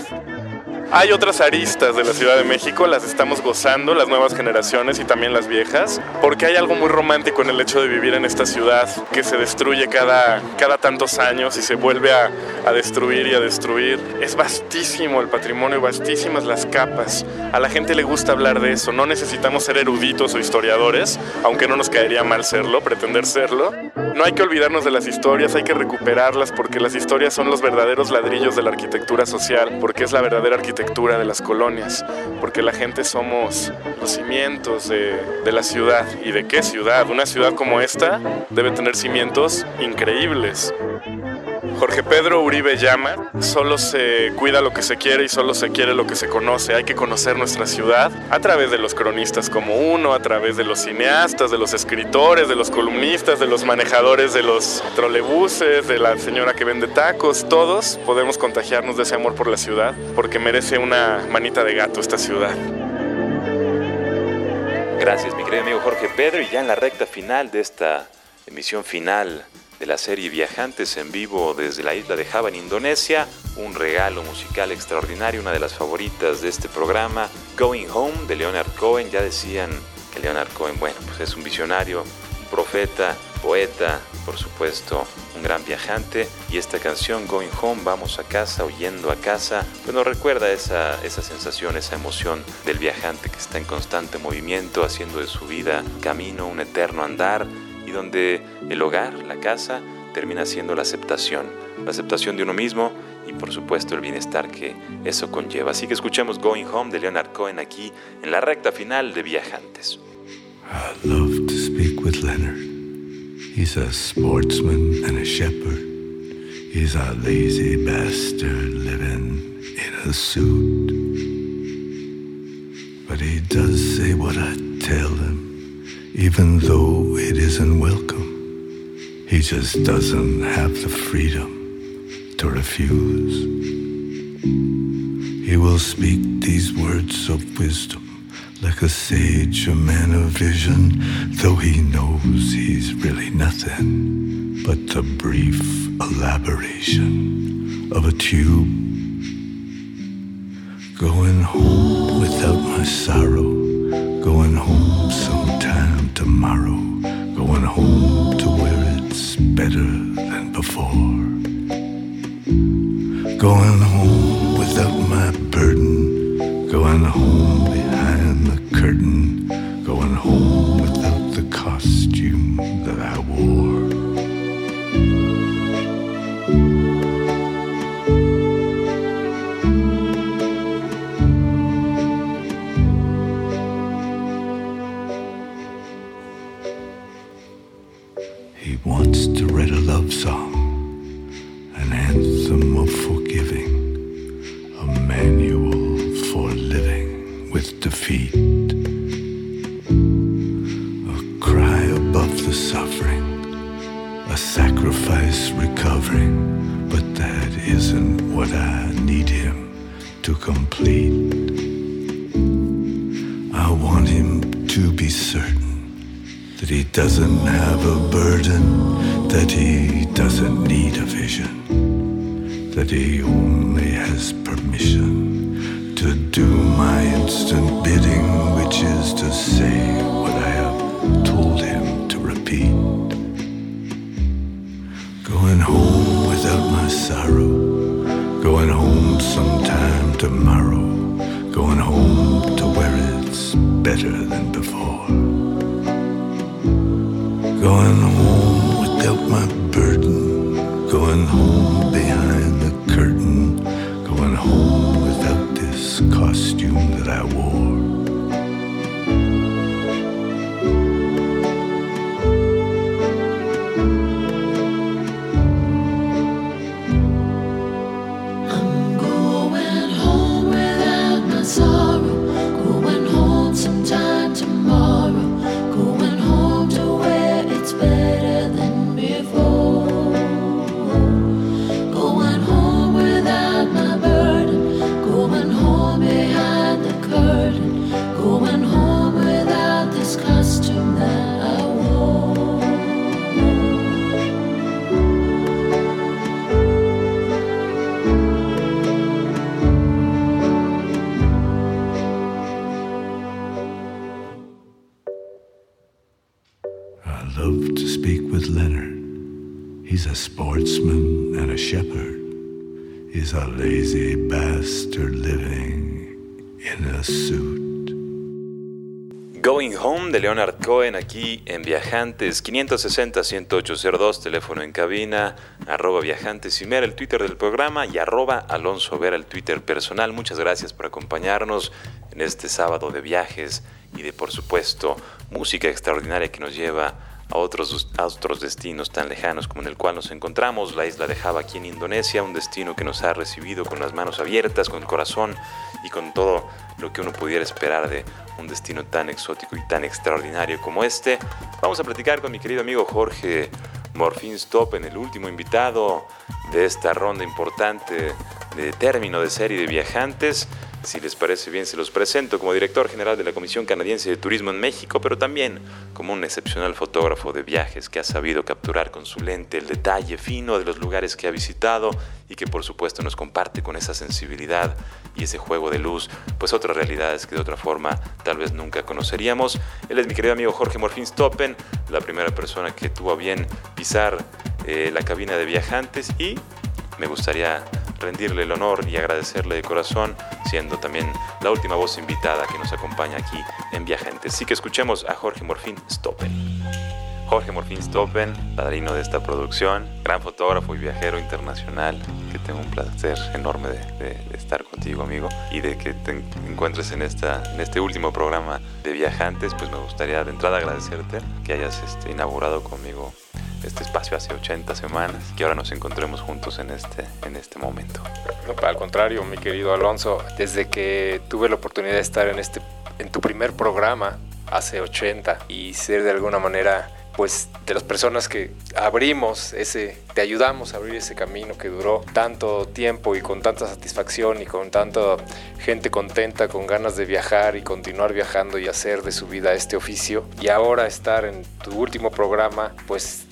Hay otras aristas de la Ciudad de México, las estamos gozando, las nuevas generaciones y también las viejas, porque hay algo muy romántico en el hecho de vivir en esta ciudad que se destruye cada, cada tantos años y se vuelve a, a destruir y a destruir. Es vastísimo el patrimonio, vastísimas las capas. A la gente le gusta hablar de eso, no necesitamos ser eruditos o historiadores, aunque no nos caería mal serlo, pretender serlo. No hay que olvidarnos de las historias, hay que recuperarlas porque las historias son los verdaderos ladrillos de la arquitectura social, porque es la verdadera arquitectura de las colonias, porque la gente somos los cimientos de, la ciudad. ¿Y de qué ciudad? Una ciudad como esta debe tener cimientos increíbles. Jorge Pedro Uribe llama, solo se cuida lo que se quiere y solo se quiere lo que se conoce. Hay que conocer nuestra ciudad a través de los cronistas como uno, a través de los cineastas, de los escritores, de los columnistas, de los manejadores de los trolebuses, de la señora que vende tacos. Todos podemos contagiarnos de ese amor por la ciudad porque merece una manita de gato esta ciudad. Gracias, mi querido amigo Jorge Pedro. Y ya en la recta final de esta emisión final de la serie Viajantes en vivo desde la isla de Java en Indonesia, un regalo musical extraordinario, una de las favoritas de este programa, Going Home de Leonard Cohen. Ya decían que Leonard Cohen, bueno, pues es un visionario, un profeta, poeta, por supuesto, un gran viajante. Y esta canción, Going Home, vamos a casa, huyendo a casa, pues nos recuerda esa, esa sensación, esa emoción del viajante que está en constante movimiento, haciendo de su vida camino, un eterno andar donde el hogar, la casa, termina siendo la aceptación, la aceptación de uno mismo y por supuesto el bienestar que eso conlleva. Así que escuchemos Going Home de Leonard Cohen aquí en la recta final de Viajantes. I love to speak with Leonard. He's a sportsman and a shepherd. He's a lazy bastard living in a suit. But he does say what I tell him even though it isn't welcome. He just doesn't have the freedom to refuse. He will speak these words of wisdom like a sage, a man of vision, though he knows he's really nothing but the brief elaboration of a tube. Going home without my sorrow, going home sometime tomorrow, going home to where it's better than before. Going home without my burden, going home behind the curtain, that he doesn't have a burden, that he doesn't need a vision, that he only has permission to do my instant bidding, which is to say what I have told him to repeat. Going home without my sorrow, going home sometime tomorrow, going home to where it's better than before. Going home without my burden. Going home behind the curtain. Going home without this costume. Viajantes 560-10802, teléfono en cabina, arroba Viajantes y el Twitter del programa y arroba Alonso Vera, el Twitter personal. Muchas gracias por acompañarnos en este sábado de viajes y de, por supuesto, música extraordinaria que nos lleva a otros, a otros destinos tan lejanos como en el cual nos encontramos, la isla de Java aquí en Indonesia, un destino que nos ha recibido con las manos abiertas, con el corazón y con todo lo que uno pudiera esperar de un destino tan exótico y tan extraordinario como este. Vamos a platicar con mi querido amigo Jorge Morfín Stop en el último invitado de esta ronda importante de término de serie de viajantes. Si les parece bien, se los presento como director general de la Comisión Canadiense de Turismo en México, pero también como un excepcional fotógrafo de viajes que ha sabido capturar con su lente el detalle fino de los lugares que ha visitado y que por supuesto nos comparte con esa sensibilidad y ese juego de luz, pues otras realidades que de otra forma tal vez nunca conoceríamos. Él es mi querido amigo Jorge Morfín Stoppen, la primera persona que tuvo a bien pisar eh, la cabina de viajantes y me gustaría rendirle el honor y agradecerle de corazón, siendo también la última voz invitada que nos acompaña aquí en Viajantes. Así que escuchemos a Jorge Morfín Stoppen. Jorge Morfín Stoppen, padrino de esta producción, gran fotógrafo y viajero internacional, que tengo un placer enorme de, de- de estar contigo, amigo, y de que te encuentres en, esta, en este último programa de Viajantes, pues me gustaría de entrada agradecerte que hayas este, inaugurado conmigo este espacio hace 80 semanas, que ahora nos encontremos juntos en este, en este momento. No, al contrario, mi querido Alonso, desde que tuve la oportunidad de estar en este en tu primer programa hace 80 y ser de alguna manera pues de las personas que abrimos ese, te ayudamos a abrir ese camino que duró tanto tiempo y con tanta satisfacción y con tanta gente contenta, con ganas de viajar y continuar viajando y hacer de su vida este oficio. Y ahora estar en tu último programa, pues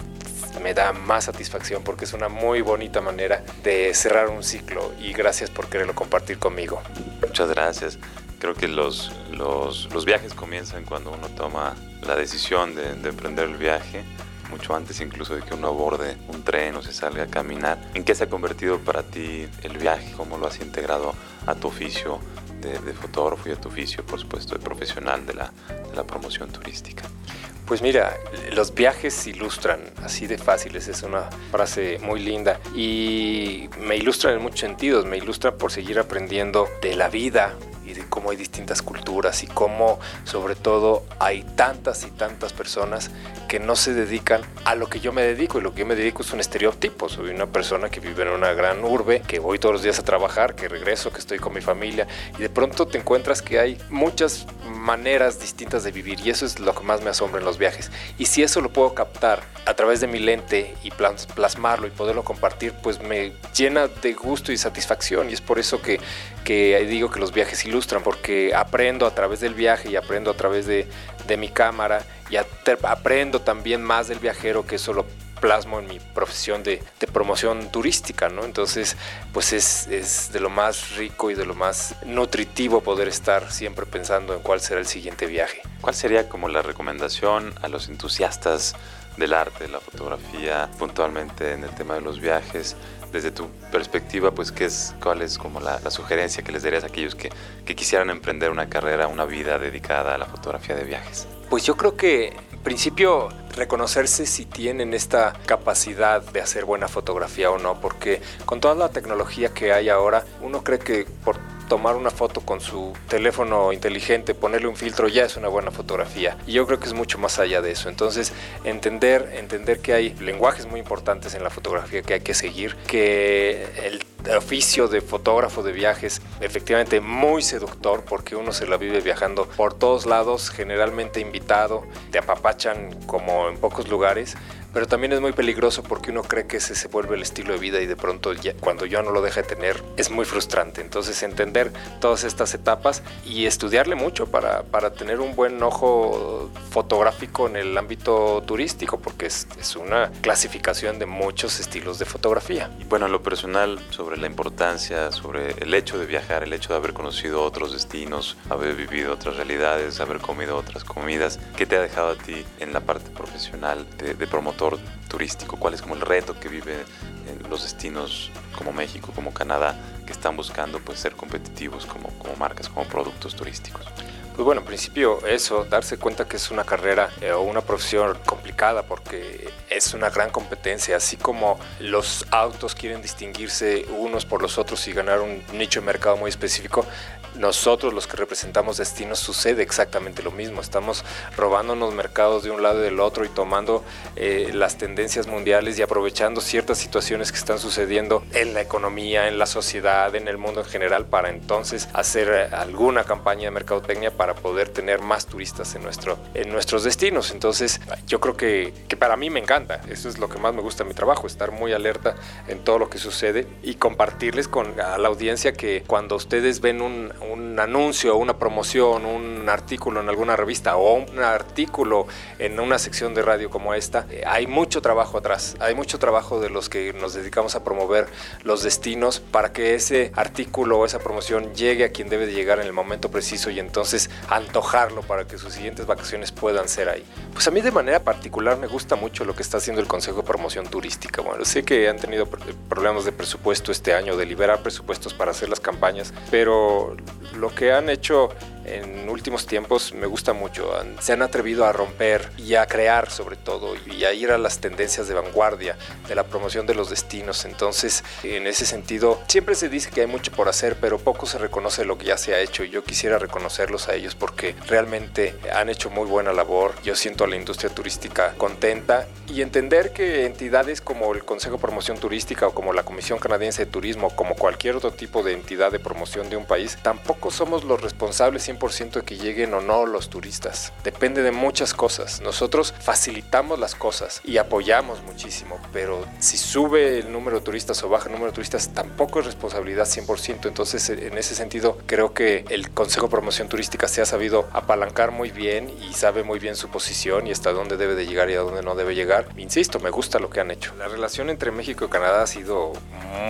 me da más satisfacción porque es una muy bonita manera de cerrar un ciclo y gracias por quererlo compartir conmigo. Muchas gracias. Creo que los, los, los viajes comienzan cuando uno toma la decisión de, de emprender el viaje, mucho antes incluso de que uno aborde un tren o se salga a caminar. ¿En qué se ha convertido para ti el viaje? ¿Cómo lo has integrado a tu oficio de, de fotógrafo y a tu oficio, por supuesto, de profesional de la, de la promoción turística? Pues mira, los viajes ilustran, así de fáciles, es una frase muy linda y me ilustran en muchos sentidos, me ilustran por seguir aprendiendo de la vida y de cómo hay distintas culturas y cómo sobre todo hay tantas y tantas personas que no se dedican a lo que yo me dedico y lo que yo me dedico es un estereotipo, soy una persona que vive en una gran urbe, que voy todos los días a trabajar, que regreso, que estoy con mi familia y de pronto te encuentras que hay muchas maneras distintas de vivir y eso es lo que más me asombra en los viajes. Y si eso lo puedo captar a través de mi lente y plas- plasmarlo y poderlo compartir, pues me llena de gusto y satisfacción y es por eso que, digo que los viajes ilustran, porque aprendo a través del viaje y aprendo a través de mi cámara y aprendo también más del viajero que eso lo plasmo en mi profesión de, promoción turística, ¿no? Entonces, pues es, de lo más rico y de lo más nutritivo poder estar siempre pensando en cuál será el siguiente viaje. ¿Cuál sería como la recomendación a los entusiastas del arte, la fotografía, puntualmente en el tema de los viajes? Desde tu perspectiva, pues, ¿qué es, ¿cuál es como la, sugerencia que les darías a aquellos que, que quisieran emprender una carrera, una vida dedicada a la fotografía de viajes? Pues yo creo que principio reconocerse si tienen esta capacidad de hacer buena fotografía o no, porque con toda la tecnología que hay ahora, uno cree que por tomar una foto con su teléfono inteligente, ponerle un filtro, ya es una buena fotografía. Y yo creo que es mucho más allá de eso. Entonces, entender, entender que hay lenguajes muy importantes en la fotografía que hay que seguir, que el oficio de fotógrafo de viajes efectivamente muy seductor porque uno se la vive viajando por todos lados, generalmente invitado, te apapachan como en pocos lugares, pero también es muy peligroso porque uno cree que ese se vuelve el estilo de vida y de pronto ya, cuando yo no lo deja de tener es muy frustrante. Entonces entender todas estas etapas y estudiarle mucho para, para tener un buen ojo fotográfico en el ámbito turístico porque es, es una clasificación de muchos estilos de fotografía. Y bueno, en lo personal, sobre la importancia, sobre el hecho de viajar, el hecho de haber conocido otros destinos, haber vivido otras realidades, haber comido otras comidas, ¿qué te ha dejado a ti en la parte profesional de, de promotor turístico? ¿Cuál es como el reto que viven los destinos como México, como Canadá, que están buscando pues ser competitivos como, como marcas, como productos turísticos? Pues bueno, en principio eso, darse cuenta que es una carrera eh, o una profesión complicada porque es una gran competencia, así como los autos quieren distinguirse unos por los otros y ganar un nicho de mercado muy específico, nosotros los que representamos destinos sucede exactamente lo mismo. Estamos robándonos mercados de un lado y del otro y tomando eh, las tendencias mundiales y aprovechando ciertas situaciones que están sucediendo en la economía, en la sociedad, en el mundo en general para entonces hacer eh, alguna campaña de mercadotecnia para poder tener más turistas en, nuestro, en nuestros destinos. Entonces yo creo que, que para mí me encanta. Eso es lo que más me gusta de mi trabajo, estar muy alerta en todo lo que sucede y compartirles con a la audiencia que cuando ustedes ven un, un anuncio, una promoción, un artículo en alguna revista o un artículo en una sección de radio como esta, eh, hay mucho trabajo atrás, hay mucho trabajo de los que nos dedicamos a promover los destinos para que ese artículo o esa promoción llegue a quien debe de llegar en el momento preciso y entonces antojarlo para que sus siguientes vacaciones puedan ser ahí. Pues a mí de manera particular me gusta mucho lo que está haciendo el Consejo de Promoción Turística. Bueno, sé que han tenido problemas de presupuesto este año, de liberar presupuestos para hacer las campañas, pero lo que han hecho en últimos tiempos me gusta mucho. Se han atrevido a romper y a crear sobre todo y a ir a las tendencias de vanguardia de la promoción de los destinos. Entonces, en ese sentido, siempre se dice que hay mucho por hacer, pero poco se reconoce lo que ya se ha hecho y yo quisiera reconocerlos a ellos porque realmente han hecho muy buena labor. Yo siento a la industria turística contenta y entender que entidades como el Consejo de Promoción Turística o como la Comisión Canadiense de Turismo, como cualquier otro tipo de entidad de promoción de un país, tampoco somos los responsables 100% de que lleguen o no los turistas. Depende de muchas cosas. Nosotros facilitamos las cosas y apoyamos muchísimo, pero si sube el número de turistas o baja el número de turistas, tampoco es responsabilidad 100%. Entonces, en ese sentido, creo que el Consejo de Promoción Turística se ha sabido apalancar muy bien y sabe muy bien su posición y hasta dónde debe de llegar y a dónde no debe llegar. Insisto, me gusta lo que han hecho. La relación entre México y Canadá ha sido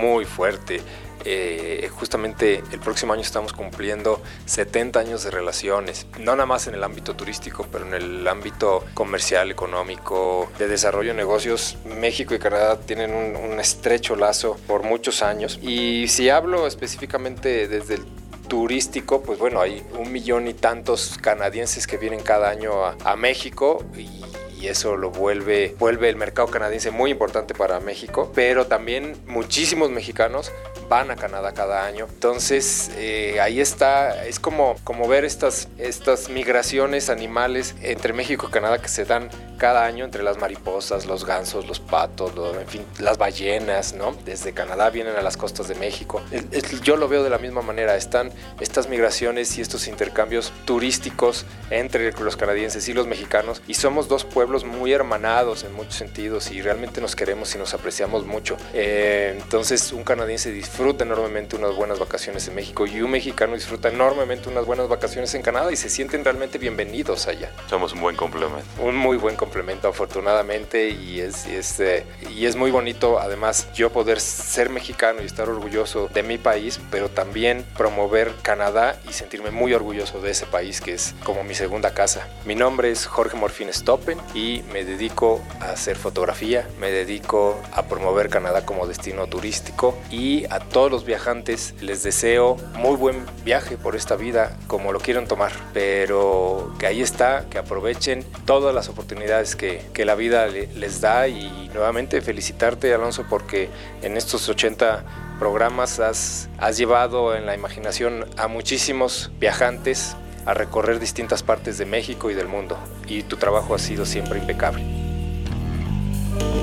muy fuerte. Eh, justamente el próximo año estamos cumpliendo 70 años de relaciones, no nada más en el ámbito turístico, pero en el ámbito comercial, económico, de desarrollo de negocios. México y Canadá tienen un, estrecho lazo por muchos años. Y si hablo específicamente desde el turístico, pues bueno, hay un millón y tantos canadienses que vienen cada año a, a México y y eso lo vuelve, vuelve el mercado canadiense muy importante para México, pero también muchísimos mexicanos van a Canadá cada año. Entonces eh, ahí está, es como, como ver estas, estas migraciones animales entre México y Canadá que se dan cada año entre las mariposas, los gansos, los patos, en fin, las ballenas, ¿no? Desde Canadá vienen a las costas de México. El- el- Yo lo veo de la misma manera, están estas migraciones y estos intercambios turísticos entre los canadienses y los mexicanos y somos dos pueblos muy hermanados en muchos sentidos y realmente nos queremos y nos apreciamos mucho. Eh, entonces un canadiense disfruta enormemente unas buenas vacaciones en México y un mexicano disfruta enormemente unas buenas vacaciones en Canadá y se sienten realmente bienvenidos allá. Somos un buen complemento. Un muy buen complemento afortunadamente y es, es, eh, y es muy bonito además yo poder ser mexicano y estar orgulloso de mi país, pero también promover Canadá y sentirme muy orgulloso de ese país que es como mi segunda casa. Mi nombre es Jorge Morfín Stoppen y me dedico a hacer fotografía, me dedico a promover Canadá como destino turístico y a todos los viajantes les deseo muy buen viaje por esta vida, como lo quieran tomar, pero que ahí está, que aprovechen todas las oportunidades que, que la vida le- les da. Y nuevamente felicitarte Alonso porque en estos 80 programas has, has llevado en la imaginación a muchísimos viajantes a recorrer distintas partes de México y del mundo. Y tu trabajo ha sido siempre impecable.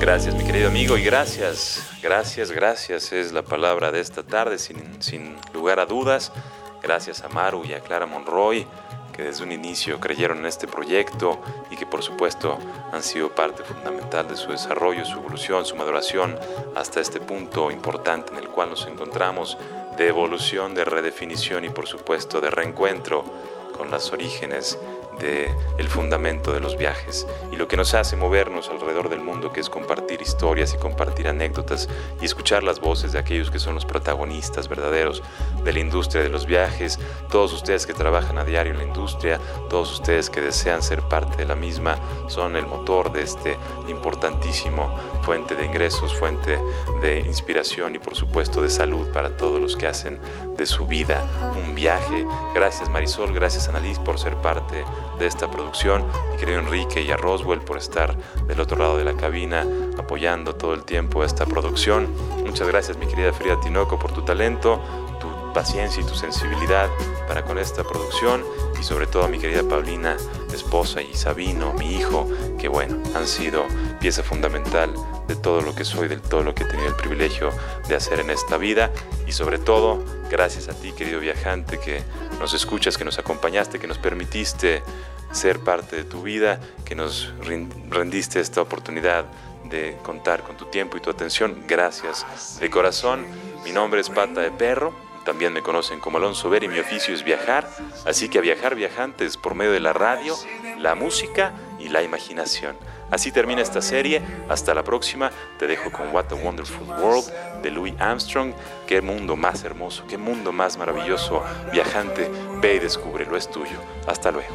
Gracias, mi querido amigo, y gracias, gracias, gracias es la palabra de esta tarde, sin, sin lugar a dudas. Gracias a Maru y a Clara Monroy, que desde un inicio creyeron en este proyecto y que por supuesto han sido parte fundamental de su desarrollo, su evolución, su maduración, hasta este punto importante en el cual nos encontramos de evolución, de redefinición y por supuesto de reencuentro con los orígenes de el fundamento de los viajes. Y lo que nos hace movernos alrededor del mundo que es compartir historias y compartir anécdotas y escuchar las voces de aquellos que son los protagonistas verdaderos de la industria de los viajes, todos ustedes que trabajan a diario en la industria, todos ustedes que desean ser parte de la misma, son el motor de este importantísimo fuente de ingresos, fuente de inspiración y por supuesto de salud para todos los que hacen de su vida un viaje. Gracias Marisol, gracias Annalise por ser parte de esta producción, mi querido Enrique y a Roswell por estar del otro lado de la cabina apoyando todo el tiempo esta producción. Muchas gracias mi querida Frida Tinoco por tu talento, paciencia y tu sensibilidad para con esta producción y sobre todo a mi querida Paulina, esposa y Sabino, mi hijo, que bueno, han sido pieza fundamental de todo lo que soy, de todo lo que he tenido el privilegio de hacer en esta vida y sobre todo gracias a ti querido viajante que nos escuchas, que nos acompañaste, que nos permitiste ser parte de tu vida, que nos rendiste esta oportunidad de contar con tu tiempo y tu atención. Gracias de corazón. Mi nombre es Pata de Perro. También me conocen como Alonso Ver y mi oficio es viajar. Así que a viajar viajantes por medio de la radio, la música y la imaginación. Así termina esta serie. Hasta la próxima. Te dejo con What a Wonderful World de Louis Armstrong. Qué mundo más hermoso, qué mundo más maravilloso. Viajante, ve y descúbrelo, es tuyo. Hasta luego.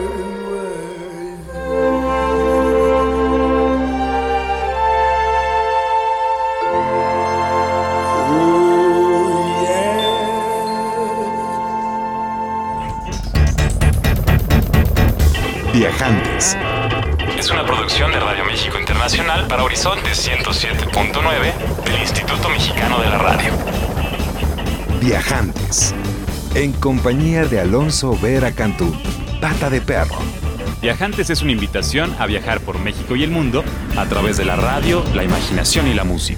Viajantes. Es una producción de Radio México Internacional para Horizonte 107.9 del Instituto Mexicano de la Radio. Viajantes. En compañía de Alonso Vera Cantú, Pata de Perro. Viajantes es una invitación a viajar por México y el mundo a través de la radio, la imaginación y la música.